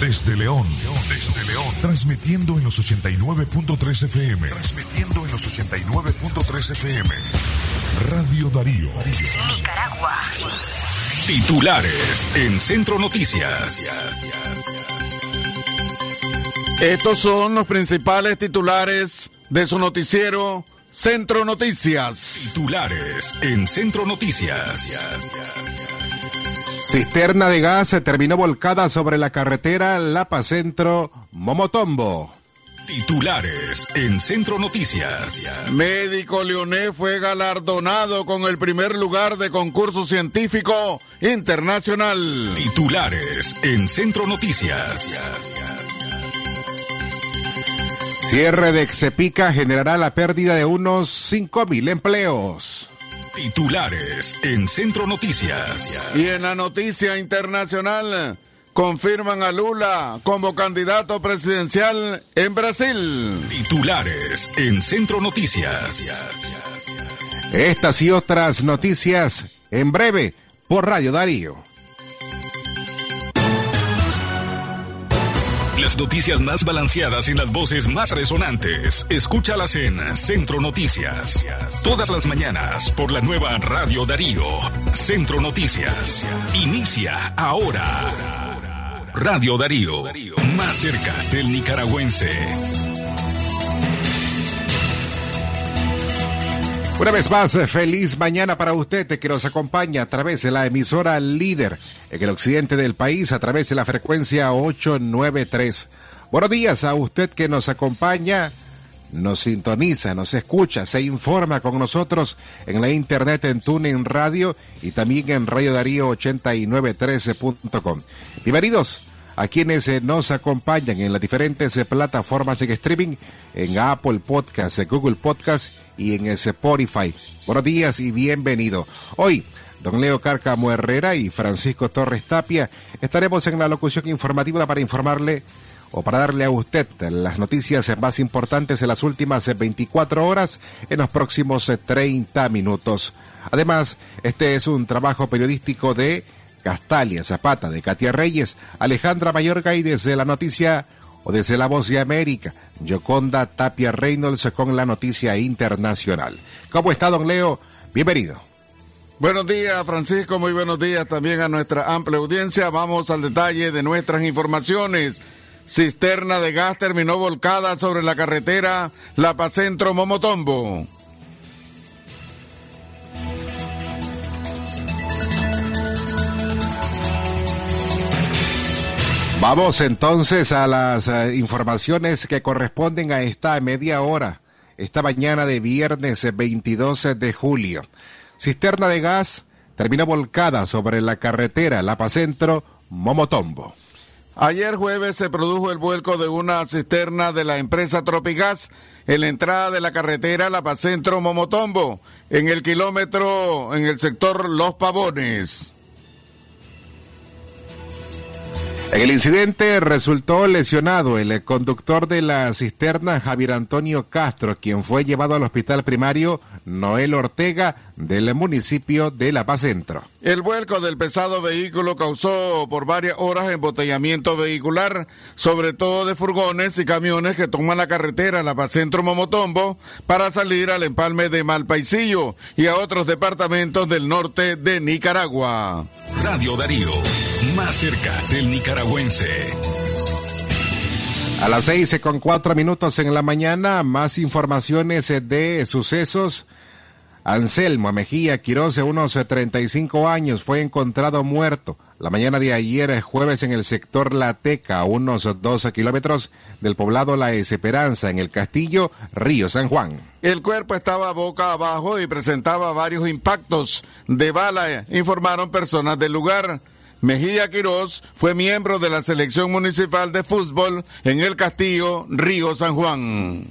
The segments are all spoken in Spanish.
Desde León. Desde León. Transmitiendo en los 89.3 FM. Transmitiendo en los 89.3 FM. Radio Darío. Nicaragua. Titulares en Centro Noticias. Estos son los principales titulares de su noticiero Centro Noticias. Titulares en Centro Noticias. Cisterna de gas se terminó volcada sobre la carretera Lapa Centro Momotombo. Titulares en Centro Noticias. Médico Leonés fue galardonado con el primer lugar de concurso científico internacional. Titulares en Centro Noticias. Cierre de Exepica generará la pérdida de unos 5.000 empleos. Titulares en Centro Noticias. Y en la noticia internacional, confirman a Lula como candidato presidencial en Brasil. Titulares en Centro Noticias. Estas y otras noticias en breve por Radio Darío. Las noticias más balanceadas y las voces más resonantes. Escúchalas en Centro Noticias. Todas las mañanas por la nueva Radio Darío. Centro Noticias. Inicia ahora. Radio Darío. Más cerca del nicaragüense. Una vez más, eh, feliz mañana para usted que nos acompaña a través de la emisora líder en el occidente del país a través de la frecuencia 893. Buenos días a usted que nos acompaña, nos sintoniza, nos escucha, se informa con nosotros en la internet en TuneIn Radio y también en Radio Darío 8913.com. Bienvenidos a quienes eh, nos acompañan en las diferentes eh, plataformas en streaming, en Apple Podcast, en Google Podcast y en Spotify. Buenos días y bienvenido. Hoy, don Leo Cárcamo Herrera y Francisco Torres Tapia estaremos en la locución informativa para informarle o para darle a usted las noticias más importantes de las últimas 24 horas en los próximos 30 minutos. Además, este es un trabajo periodístico de Castalia Zapata, de Katia Reyes, Alejandra Mayorga y desde la noticia o desde la voz de América, Yoconda Tapia Reynolds con la noticia internacional. ¿Cómo está, don Leo? Bienvenido. Buenos días, Francisco. Muy buenos días también a nuestra amplia audiencia. Vamos al detalle de nuestras informaciones. Cisterna de gas terminó volcada sobre la carretera La Paz Centro Momotombo. Vamos entonces a las eh, informaciones que corresponden a esta media hora, esta mañana de viernes 22 de julio. Cisterna de gas terminó volcada sobre la carretera Lapa Centro, Momotombo. Ayer jueves se produjo el vuelco de una cisterna de la empresa Tropigas en la entrada de la carretera La Centro Momotombo, en el kilómetro en el sector Los Pavones. En el incidente resultó lesionado el conductor de la cisterna Javier Antonio Castro, quien fue llevado al hospital primario Noel Ortega del municipio de La Paz Centro. El vuelco del pesado vehículo causó por varias horas embotellamiento vehicular, sobre todo de furgones y camiones que toman la carretera La Paz Centro Momotombo para salir al empalme de Malpaisillo y a otros departamentos del norte de Nicaragua. Radio Darío. Más cerca del nicaragüense. A las seis con cuatro minutos en la mañana, más informaciones de sucesos. Anselmo Mejía Quiroz, de unos 35 años, fue encontrado muerto la mañana de ayer, jueves, en el sector La Teca, a unos 12 kilómetros del poblado La Esperanza, en el castillo Río San Juan. El cuerpo estaba boca abajo y presentaba varios impactos de bala, informaron personas del lugar. Mejía Quirós fue miembro de la selección municipal de fútbol en el Castillo Río San Juan.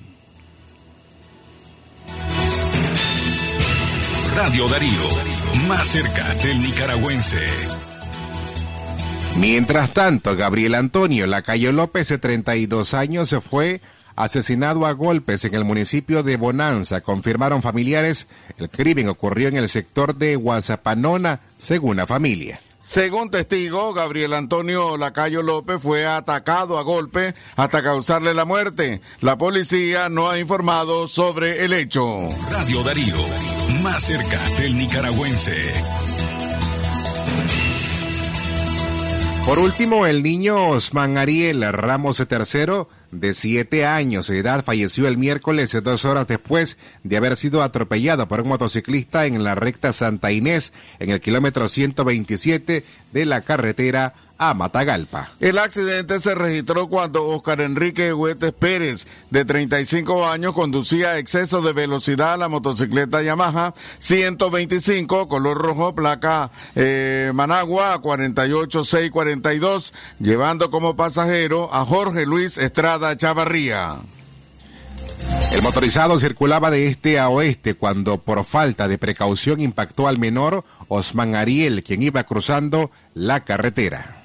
Radio Darío, más cerca del nicaragüense. Mientras tanto, Gabriel Antonio Lacayo López, de 32 años, se fue asesinado a golpes en el municipio de Bonanza. Confirmaron familiares, el crimen ocurrió en el sector de Guasapanona, según la familia. Según testigo, Gabriel Antonio Lacayo López fue atacado a golpe hasta causarle la muerte. La policía no ha informado sobre el hecho. Radio Darío, más cerca del nicaragüense. Por último, el niño Osman Ariel Ramos III, de siete años de edad, falleció el miércoles dos horas después de haber sido atropellado por un motociclista en la recta Santa Inés, en el kilómetro 127 de la carretera a Matagalpa. El accidente se registró cuando Oscar Enrique Huetes Pérez, de 35 años, conducía a exceso de velocidad la motocicleta Yamaha 125, color rojo, placa eh, Managua 48642, llevando como pasajero a Jorge Luis Estrada Chavarría. El motorizado circulaba de este a oeste cuando por falta de precaución impactó al menor Osman Ariel, quien iba cruzando la carretera.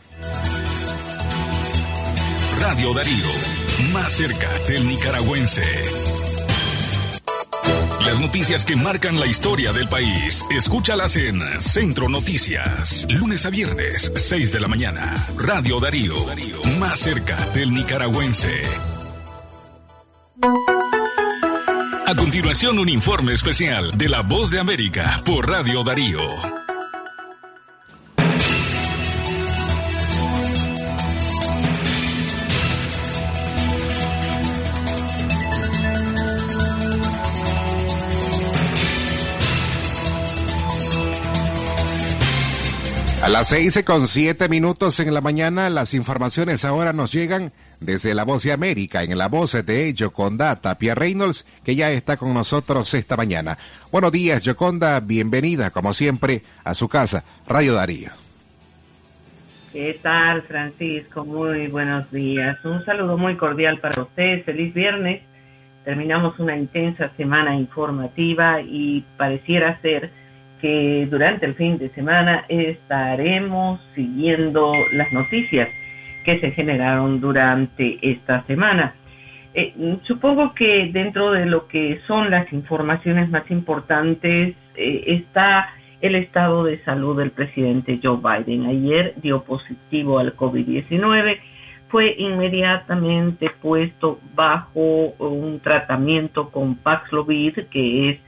Radio Darío, más cerca del nicaragüense. Las noticias que marcan la historia del país, escúchalas en Centro Noticias, lunes a viernes, 6 de la mañana. Radio Darío, más cerca del nicaragüense. A continuación, un informe especial de La Voz de América por Radio Darío. Las seis con siete minutos en la mañana, las informaciones ahora nos llegan desde La Voz de América, en la voz de Yoconda Tapia Reynolds, que ya está con nosotros esta mañana. Buenos días, Yoconda, bienvenida, como siempre, a su casa, Radio Darío. ¿Qué tal, Francisco? Muy buenos días. Un saludo muy cordial para usted. Feliz viernes. Terminamos una intensa semana informativa y pareciera ser que durante el fin de semana estaremos siguiendo las noticias que se generaron durante esta semana. Eh, supongo que dentro de lo que son las informaciones más importantes eh, está el estado de salud del presidente Joe Biden. Ayer dio positivo al COVID-19, fue inmediatamente puesto bajo un tratamiento con Paxlovid, que es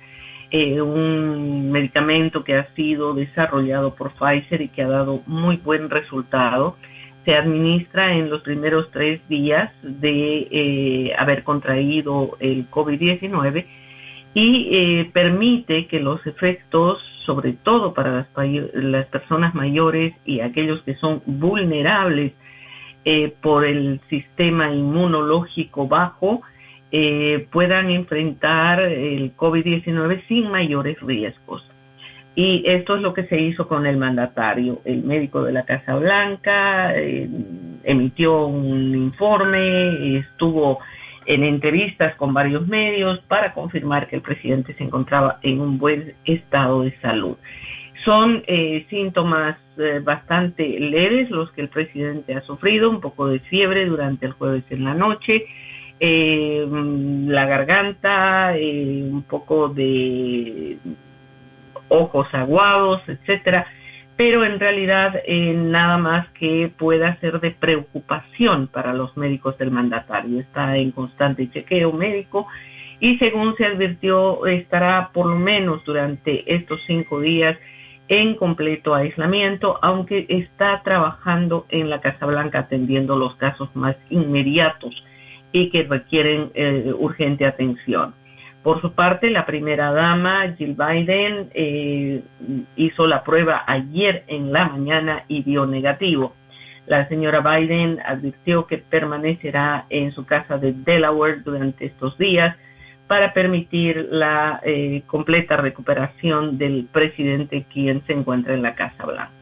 eh, un medicamento que ha sido desarrollado por Pfizer y que ha dado muy buen resultado. Se administra en los primeros tres días de eh, haber contraído el COVID-19 y eh, permite que los efectos, sobre todo para las, las personas mayores y aquellos que son vulnerables por el sistema inmunológico bajo, eh, puedan enfrentar el COVID-19 sin mayores riesgos. Y esto es lo que se hizo con el mandatario. El médico de la Casa Blanca eh, emitió un informe, estuvo en entrevistas con varios medios para confirmar que el presidente se encontraba en un buen estado de salud. Son eh, síntomas bastante leves los que el presidente ha sufrido, un poco de fiebre durante el jueves en la noche, eh, la garganta, eh, un poco de ojos aguados, etcétera, pero en realidad eh, nada más que pueda ser de preocupación para los médicos del mandatario. Está en constante chequeo médico y según se advirtió estará por lo menos durante estos cinco días en completo aislamiento, aunque está trabajando en la Casa Blanca atendiendo los casos más inmediatos y que requieren eh, urgente atención. Por su parte, la primera dama, Jill Biden, eh, hizo la prueba ayer en la mañana y dio negativo. La señora Biden advirtió que permanecerá en su casa de Delaware durante estos días para permitir la eh, completa recuperación del presidente quien se encuentra en la Casa Blanca.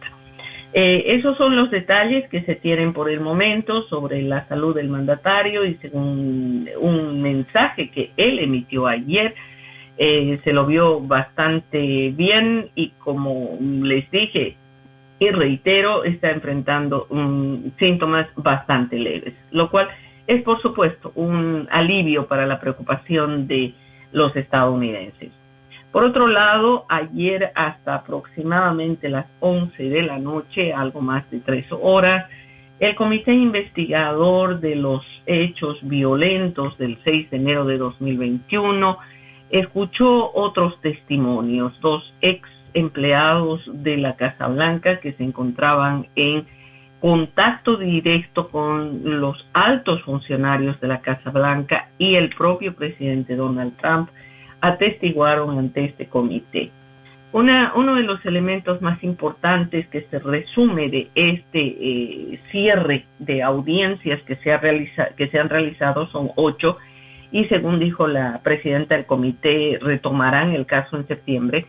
Eh, esos son los detalles que se tienen por el momento sobre la salud del mandatario y según un mensaje que él emitió ayer, eh, se lo vio bastante bien y como les dije y reitero, está enfrentando síntomas bastante leves, lo cual es por supuesto un alivio para la preocupación de los estadounidenses. Por otro lado, ayer hasta aproximadamente las 11 de la noche, algo más de tres horas, el comité investigador de los hechos violentos del 6 de enero de 2021 escuchó otros testimonios, dos ex empleados de la Casa Blanca que se encontraban en contacto directo con los altos funcionarios de la Casa Blanca y el propio presidente Donald Trump atestiguaron ante este comité. Una, uno de los elementos más importantes que se resume de este eh, cierre de audiencias que se, han realizado son ocho y según dijo la presidenta del comité retomarán el caso en septiembre.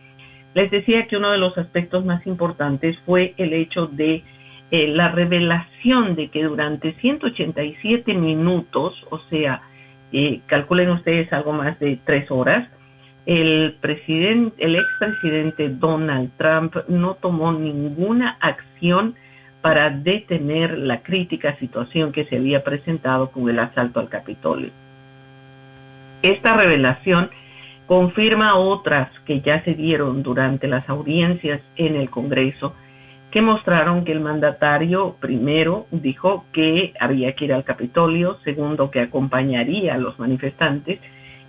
Les decía que uno de los aspectos más importantes fue el hecho de eh, la revelación de que durante 187 minutos, o sea, eh, calculen ustedes algo más de tres horas, el presidente, el expresidente Donald Trump no tomó ninguna acción para detener la crítica situación que se había presentado con el asalto al Capitolio. Esta revelación confirma otras que ya se dieron durante las audiencias en el Congreso que mostraron que el mandatario primero dijo que había que ir al Capitolio, segundo que acompañaría a los manifestantes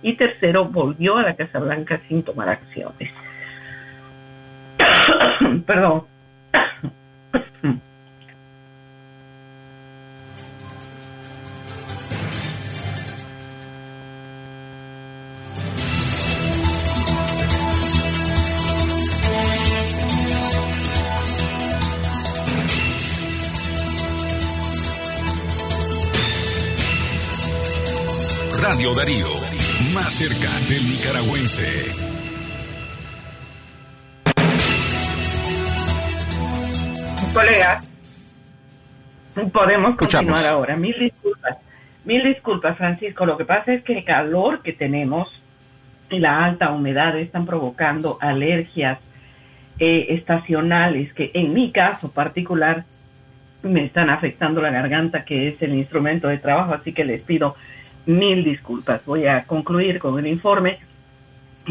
y tercero, volvió a la Casa Blanca sin tomar acciones. Perdón. Radio Darío más cerca del nicaragüense. Colegas, podemos continuar ahora. Mil disculpas. Mil disculpas, Francisco. Lo que pasa es que el calor que tenemos y la alta humedad están provocando alergias eh, estacionales que en mi caso particular me están afectando la garganta, que es el instrumento de trabajo, así que les pido mil disculpas. Voy a concluir con el informe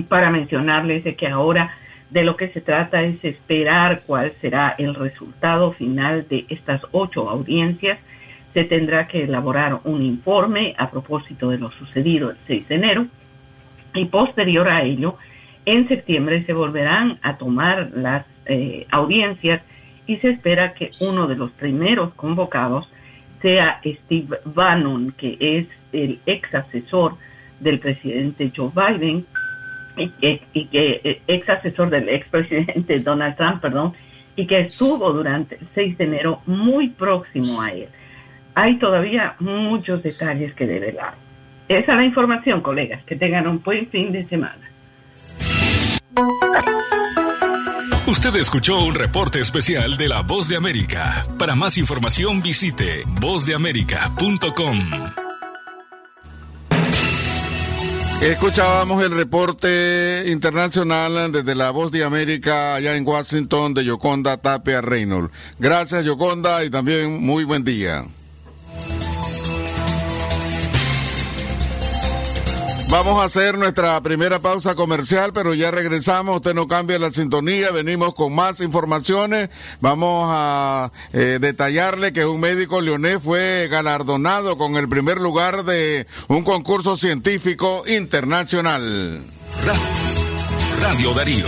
para mencionarles de que ahora de lo que se trata es esperar cuál será el resultado final de estas ocho audiencias. Se tendrá que elaborar un informe a propósito de lo sucedido el 6 de enero y posterior a ello, en septiembre se volverán a tomar las eh, audiencias y se espera que uno de los primeros convocados sea Steve Bannon, que es el ex asesor del presidente Joe Biden y, que eh, ex asesor del ex presidente Donald Trump, perdón, y que estuvo durante el 6 de enero muy próximo a él. Hay todavía muchos detalles que develar. Esa es la información, colegas. Que tengan un buen fin de semana. Usted escuchó un reporte especial de La Voz de América. Para más información visite vozdeamerica.com. Escuchábamos el reporte internacional desde la Voz de América allá en Washington de Yoconda Tapia Reynolds. Gracias Yoconda y también muy buen día. Vamos a hacer nuestra primera pausa comercial, pero ya regresamos. Usted no cambia la sintonía. Venimos con más informaciones. Vamos a eh, detallarle que un médico leonés fue galardonado con el primer lugar de un concurso científico internacional. Radio Darío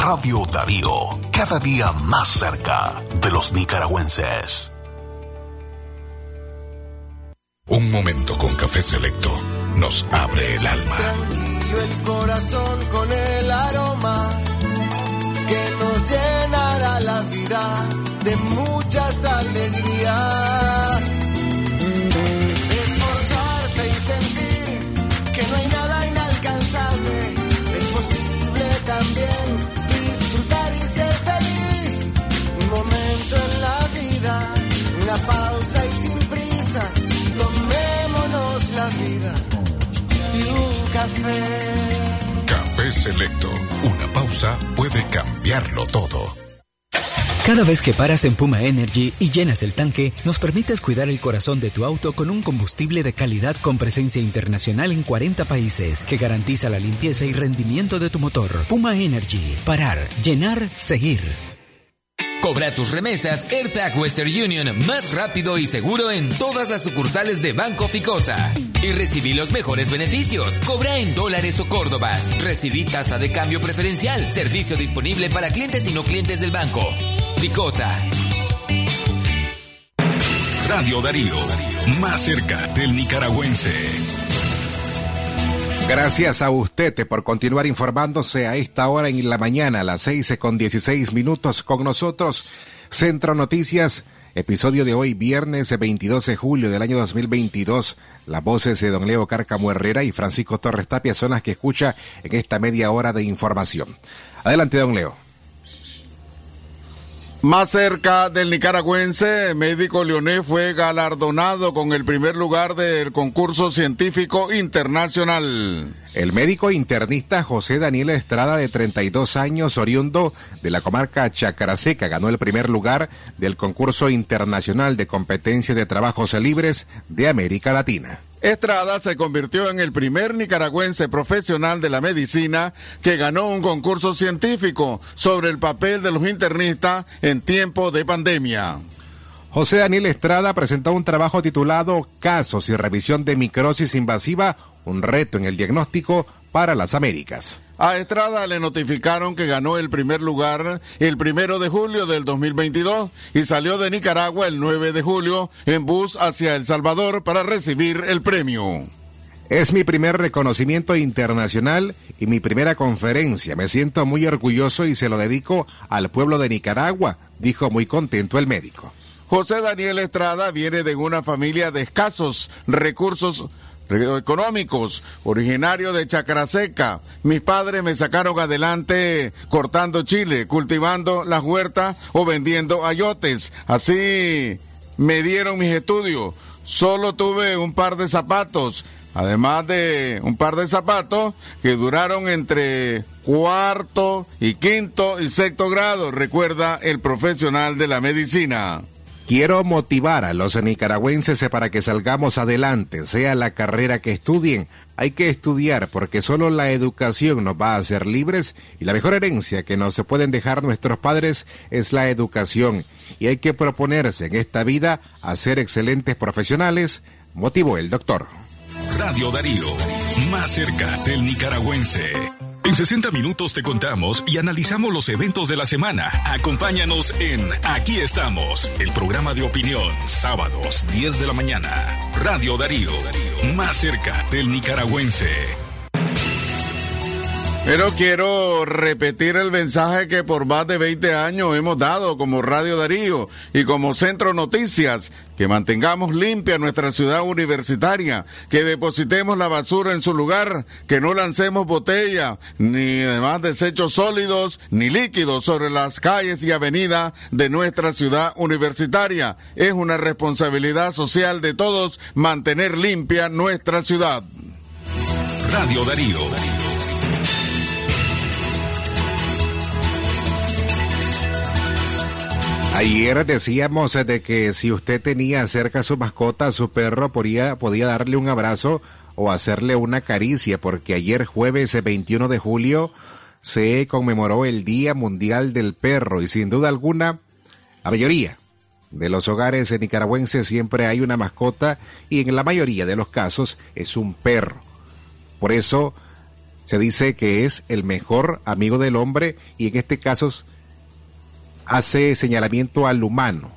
Radio Darío, cada día más cerca de los nicaragüenses. Un momento con café selecto nos abre el alma. Tranquilo el corazón con el aroma que nos llenará la vida de muchas alegrías. Esforzarte y sentir que no hay nada inalcanzable es posible también café. Café Selecto. Una pausa puede cambiarlo todo. Cada vez que paras en Puma Energy y llenas el tanque, nos permites cuidar el corazón de tu auto con un combustible de calidad con presencia internacional en 40 países que garantiza la limpieza y rendimiento de tu motor. Puma Energy. Parar, llenar, seguir. Cobra tus remesas AirTag Western Union más rápido y seguro en todas las sucursales de Banco Ficosa. Y recibí los mejores beneficios. Cobra en dólares o córdobas. Recibí tasa de cambio preferencial. Servicio disponible para clientes y no clientes del banco. Ficosa. Radio Darío. Más cerca del nicaragüense. Gracias a usted por continuar informándose a esta hora en la mañana, a las 6 con 16 minutos con nosotros. Centro Noticias, episodio de hoy, viernes 22 de julio del año 2022. Las voces de don Leo Cárcamo Herrera y Francisco Torres Tapia son las que escucha en esta media hora de información. Adelante, don Leo. Más cerca del nicaragüense, médico Leoné fue galardonado con el primer lugar del concurso científico internacional. El médico internista José Daniel Estrada, de 32 años, oriundo de la comarca Chacaraseca, ganó el primer lugar del concurso internacional de competencias de trabajos libres de América Latina. Estrada se convirtió en el primer nicaragüense profesional de la medicina que ganó un concurso científico sobre el papel de los internistas en tiempo de pandemia. José Daniel Estrada presentó un trabajo titulado Casos y revisión de microsis invasiva, un reto en el diagnóstico para las Américas. A Estrada le notificaron que ganó el primer lugar el primero de julio del 2022 y salió de Nicaragua el 9 de julio en bus hacia El Salvador para recibir el premio. Es mi primer reconocimiento internacional y mi primera conferencia. Me siento muy orgulloso y se lo dedico al pueblo de Nicaragua, dijo muy contento el médico. José Daniel Estrada viene de una familia de escasos recursos económicos, originario de Chacraseca. Mis padres me sacaron adelante cortando chile, cultivando las huertas o vendiendo ayotes. Así me dieron mis estudios. Solo tuve un par de zapatos, además de un par de zapatos que duraron entre cuarto y quinto y sexto grado, recuerda el profesional de la medicina. Quiero motivar a los nicaragüenses para que salgamos adelante, sea la carrera que estudien. Hay que estudiar porque solo la educación nos va a hacer libres y la mejor herencia que nos pueden dejar nuestros padres es la educación. Y hay que proponerse en esta vida a ser excelentes profesionales, motivó el doctor. Radio Darío, más cerca del nicaragüense. En 60 minutos te contamos y analizamos los eventos de la semana. Acompáñanos en Aquí estamos, el programa de opinión, sábados 10 de la mañana. Radio Darío, más cerca del nicaragüense. Pero quiero repetir el mensaje que por más de 20 años hemos dado como Radio Darío y como Centro Noticias, que mantengamos limpia nuestra ciudad universitaria, que depositemos la basura en su lugar, que no lancemos botella, ni demás desechos sólidos ni líquidos sobre las calles y avenidas de nuestra ciudad universitaria. Es una responsabilidad social de todos mantener limpia nuestra ciudad. Radio Darío. Ayer decíamos de que si usted tenía cerca a su mascota, su perro, podía, podía darle un abrazo o hacerle una caricia, porque ayer jueves 21 de julio se conmemoró el Día Mundial del Perro y sin duda alguna, la mayoría de los hogares nicaragüenses siempre hay una mascota y en la mayoría de los casos es un perro. Por eso se dice que es el mejor amigo del hombre y en este caso hace señalamiento al humano,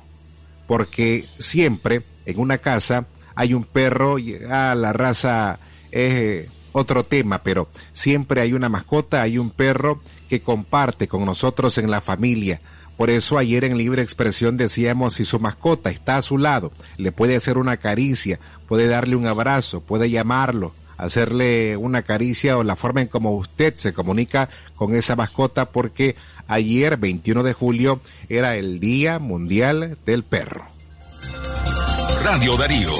porque siempre en una casa hay un perro, y, ah, la raza es eh, otro tema, pero siempre hay una mascota, hay un perro que comparte con nosotros en la familia. Por eso ayer en Libre Expresión decíamos si su mascota está a su lado, le puede hacer una caricia, puede darle un abrazo, puede llamarlo, hacerle una caricia o la forma en como usted se comunica con esa mascota porque ayer 21 de julio era el Día Mundial del Perro. Radio Darío.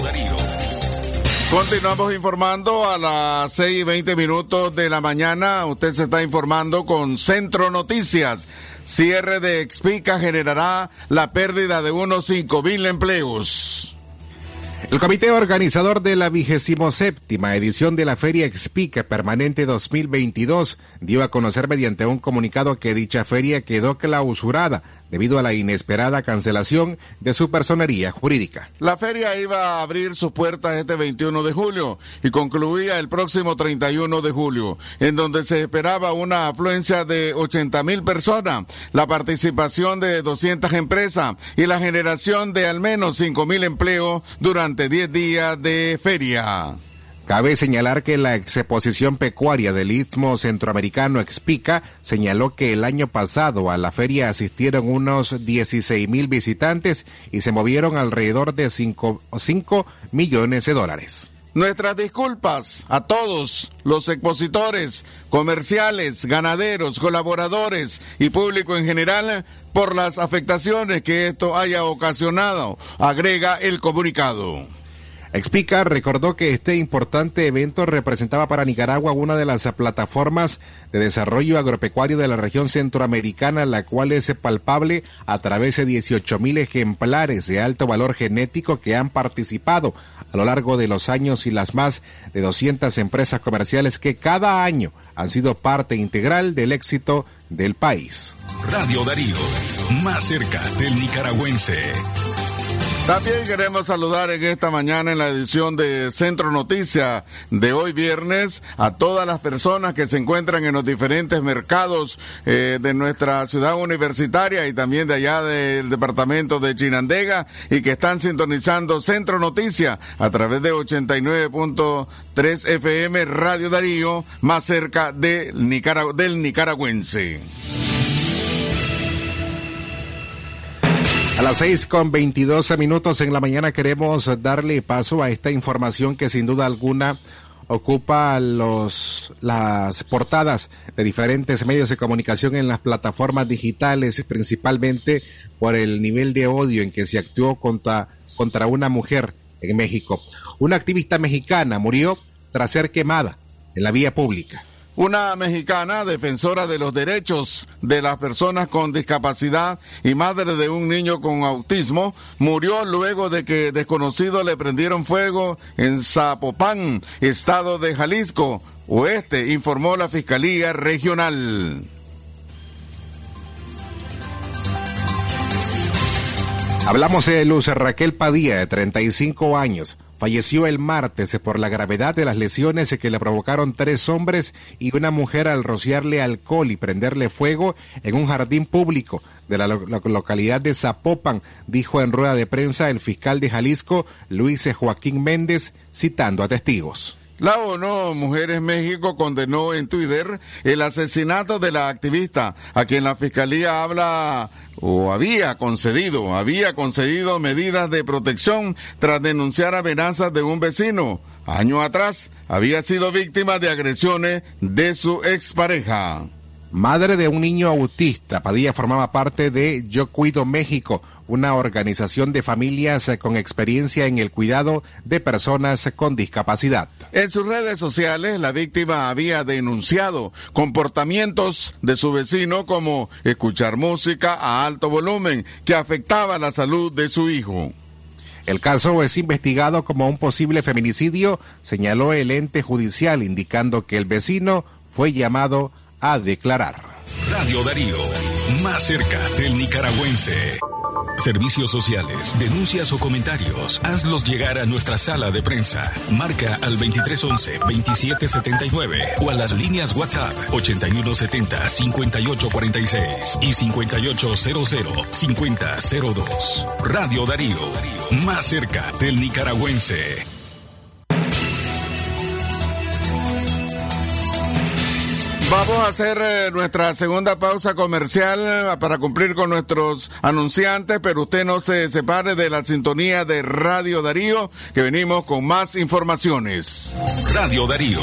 Continuamos informando a las 6 y 20 minutos de la mañana. Usted se está informando con Centro Noticias. Cierre de Expica generará la pérdida de unos 5 mil empleos. El comité organizador de la vigésimo séptima edición de la Feria Expica Permanente 2022 dio a conocer mediante un comunicado que dicha feria quedó clausurada debido a la inesperada cancelación de su personería jurídica. La feria iba a abrir sus puertas este 21 de julio y concluía el próximo 31 de julio, en donde se esperaba una afluencia de 80 mil personas, la participación de 200 empresas y la generación de al menos 5 mil empleos durante 10 días de feria. Cabe señalar que la exposición pecuaria del Istmo Centroamericano Expica señaló que el año pasado a la feria asistieron unos 16 mil visitantes y se movieron alrededor de 5, 5 millones de dólares. Nuestras disculpas a todos los expositores, comerciales, ganaderos, colaboradores y público en general por las afectaciones que esto haya ocasionado, agrega el comunicado. Explica recordó que este importante evento representaba para Nicaragua una de las plataformas de desarrollo agropecuario de la región centroamericana, la cual es palpable a través de 18 mil ejemplares de alto valor genético que han participado a lo largo de los años y las más de 200 empresas comerciales que cada año han sido parte integral del éxito del país. Radio Darío, más cerca del nicaragüense. También queremos saludar en esta mañana en la edición de Centro Noticias de hoy viernes a todas las personas que se encuentran en los diferentes mercados eh, de nuestra ciudad universitaria y también de allá del departamento de Chinandega y que están sintonizando Centro Noticias a través de 89.3 FM Radio Darío más cerca del nicaragüense. A las seis con veintidós minutos en la mañana queremos darle paso a esta información que sin duda alguna ocupa los las portadas de diferentes medios de comunicación en las plataformas digitales, principalmente por el nivel de odio en que se actuó contra, contra una mujer en México. Una activista mexicana murió tras ser quemada en la vía pública. Una mexicana defensora de los derechos de las personas con discapacidad y madre de un niño con autismo murió luego de que desconocidos le prendieron fuego en Zapopan, estado de Jalisco, oeste, informó la Fiscalía Regional. Hablamos de Luz Raquel Padilla, de 35 años falleció el martes por la gravedad de las lesiones que le provocaron tres hombres y una mujer al rociarle alcohol y prenderle fuego en un jardín público de la, localidad de Zapopan, dijo en rueda de prensa el fiscal de Jalisco, Luis Joaquín Méndez, citando a testigos. La ONU Mujeres México condenó en Twitter el asesinato de la activista, a quien la fiscalía habla o había concedido, había concedido medidas de protección tras denunciar amenazas de un vecino. Año atrás había sido víctima de agresiones de su expareja. Madre de un niño autista, Padilla formaba parte de Yo Cuido México, una organización de familias con experiencia en el cuidado de personas con discapacidad. En sus redes sociales, la víctima había denunciado comportamientos de su vecino como escuchar música a alto volumen que afectaba la salud de su hijo. El caso es investigado como un posible feminicidio, señaló el ente judicial, indicando que el vecino fue llamado a declarar. Radio Darío, más cerca del nicaragüense. Servicios sociales, denuncias o comentarios, hazlos llegar a nuestra sala de prensa. Marca al 2311-2779 o a las líneas WhatsApp 8170-5846 y 5800-5002. Radio Darío, más cerca del nicaragüense. Vamos a hacer eh, nuestra segunda pausa comercial eh, para cumplir con nuestros anunciantes, pero usted no se separe de la sintonía de Radio Darío, que venimos con más informaciones. Radio Darío,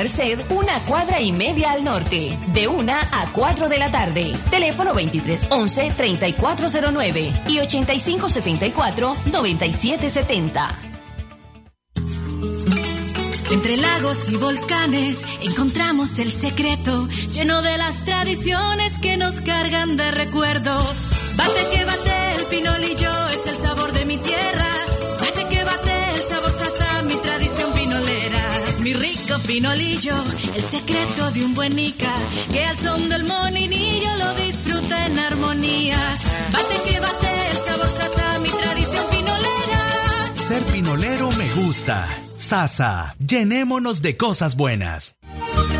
Merced, una cuadra y media al norte, de 1 a 4 de la tarde. Teléfono 2311 3409 y 8574 9770. Entre lagos y volcanes encontramos el secreto lleno de las tradiciones que nos cargan de recuerdo. Bate que bate el pinolillo es el sabor de mi tierra. Mi rico pinolillo, el secreto de un buen Ica que al son del moninillo lo disfruta en armonía. Bate que bate el sabor sasa, mi tradición pinolera. Ser pinolero me gusta. Sasa, llenémonos de cosas buenas.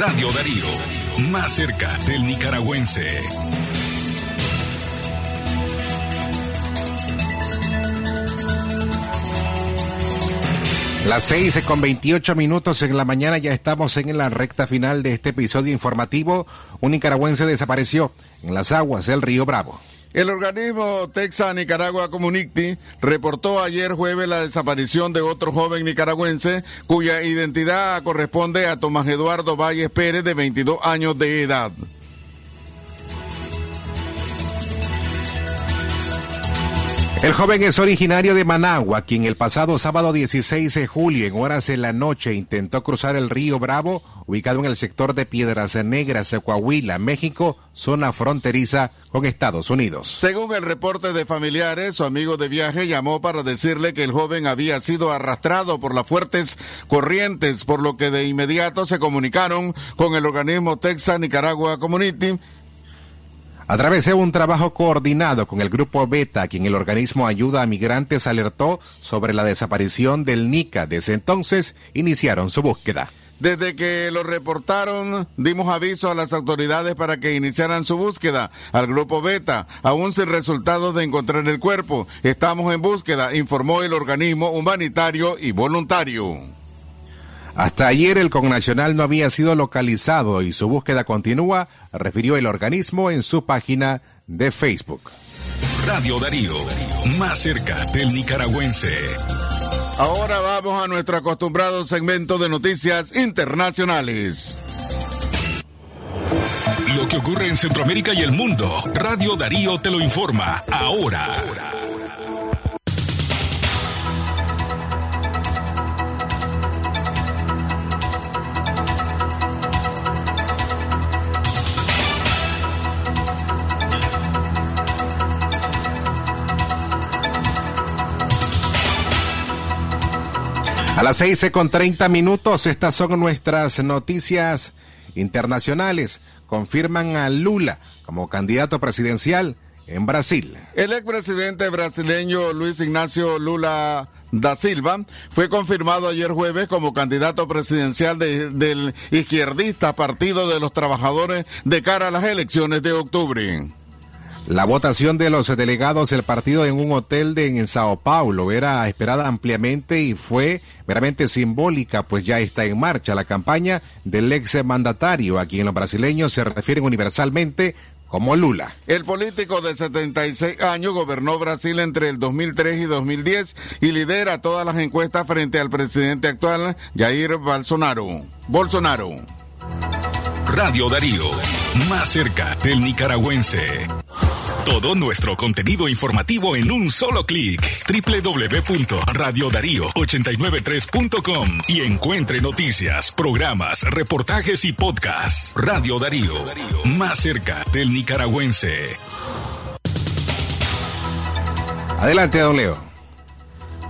Radio Darío, más cerca del nicaragüense. Las seis con 28 minutos en la mañana ya estamos en la recta final de este episodio informativo. Un nicaragüense desapareció en las aguas del río Bravo. El organismo Texas Nicaragua Community reportó ayer jueves la desaparición de otro joven nicaragüense cuya identidad corresponde a Tomás Eduardo Valles Pérez de 22 años de edad. El joven es originario de Managua, quien el pasado sábado 16 de julio en horas de la noche intentó cruzar el río Bravo, ubicado en el sector de Piedras Negras, Coahuila, México, zona fronteriza con Estados Unidos. Según el reporte de familiares, su amigo de viaje llamó para decirle que el joven había sido arrastrado por las fuertes corrientes, por lo que de inmediato se comunicaron con el organismo Texas Nicaragua Community a través de un trabajo coordinado con el grupo Beta, quien el organismo Ayuda a Migrantes alertó sobre la desaparición del NICA. Desde entonces iniciaron su búsqueda. Desde que lo reportaron, dimos aviso a las autoridades para que iniciaran su búsqueda al grupo Beta, aún sin resultados de encontrar el cuerpo. Estamos en búsqueda, informó el organismo humanitario y voluntario. Hasta ayer el connacional no había sido localizado y su búsqueda continúa, refirió el organismo en su página de Facebook. Radio Darío, más cerca del nicaragüense. Ahora vamos a nuestro acostumbrado segmento de noticias internacionales. Lo que ocurre en Centroamérica y el mundo, Radio Darío te lo informa ahora. Las seis con treinta minutos, estas son nuestras noticias internacionales. Confirman a Lula como candidato presidencial en Brasil. El expresidente brasileño Luis Ignacio Lula da Silva fue confirmado ayer jueves como candidato presidencial del izquierdista Partido de los Trabajadores de cara a las elecciones de octubre. La votación de los delegados del partido en un hotel de, en Sao Paulo era esperada ampliamente y fue meramente simbólica, pues ya está en marcha la campaña del ex mandatario, a quien los brasileños se refieren universalmente como Lula. El político de 76 años gobernó Brasil entre el 2003 y 2010 y lidera todas las encuestas frente al presidente actual, Jair Bolsonaro. Bolsonaro. Radio Darío, más cerca del nicaragüense. Todo nuestro contenido informativo en un solo clic. www.radiodarío893.com y encuentre noticias, programas, reportajes y podcasts. Radio Darío, más cerca del nicaragüense. Adelante, don Leo.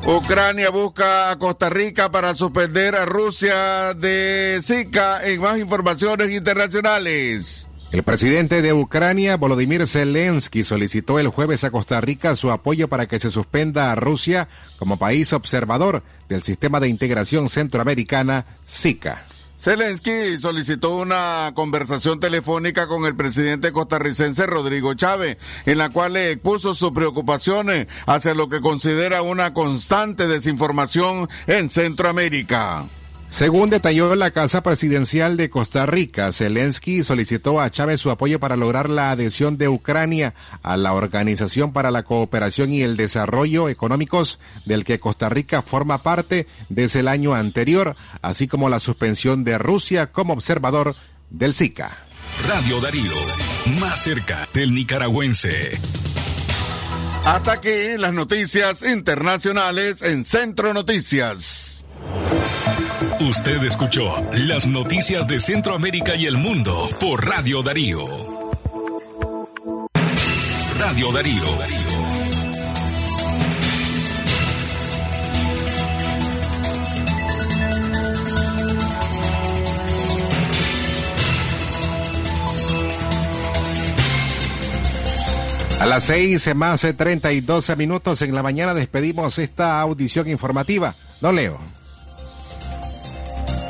Ucrania busca a Costa Rica para suspender a Rusia de Zika en más informaciones internacionales. El presidente de Ucrania, Volodymyr Zelensky, solicitó el jueves a Costa Rica su apoyo para que se suspenda a Rusia como país observador del sistema de integración centroamericana SICA. Zelensky solicitó una conversación telefónica con el presidente costarricense Rodrigo Chávez, en la cual expuso sus preocupaciones hacia lo que considera una constante desinformación en Centroamérica. Según detalló la Casa Presidencial de Costa Rica, Zelensky solicitó a Chávez su apoyo para lograr la adhesión de Ucrania a la Organización para la Cooperación y el Desarrollo Económicos, del que Costa Rica forma parte desde el año anterior, así como la suspensión de Rusia como observador del SICA. Radio Darío, más cerca del nicaragüense. Hasta aquí las noticias internacionales en Centro Noticias. Usted escuchó las noticias de Centroamérica y el mundo por Radio Darío. Radio Darío. A las seis más de 32 minutos en la mañana despedimos esta audición informativa. Don Leo.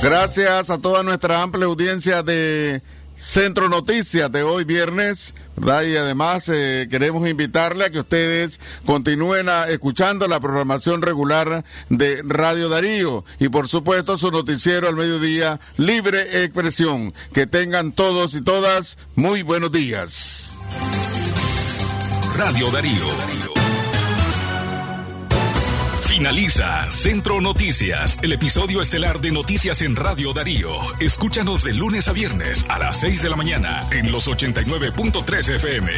Gracias a toda nuestra amplia audiencia de Centro Noticias de hoy viernes, ¿verdad? Y además eh, queremos invitarle a que ustedes continúen escuchando la programación regular de Radio Darío y por supuesto su noticiero al mediodía, Libre Expresión. Que tengan todos y todas muy buenos días. Radio Darío. Finaliza Centro Noticias, el episodio estelar de Noticias en Radio Darío. Escúchanos de lunes a viernes a las 6 de la mañana en los 89.3 FM.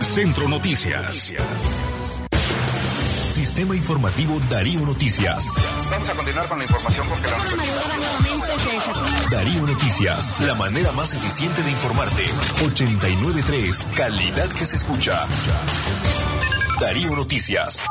Centro Noticias. Sistema Informativo Darío Noticias. Vamos a continuar con la información porque la Darío Noticias, la manera más eficiente de informarte. 89.3, calidad que se escucha. Darío Noticias.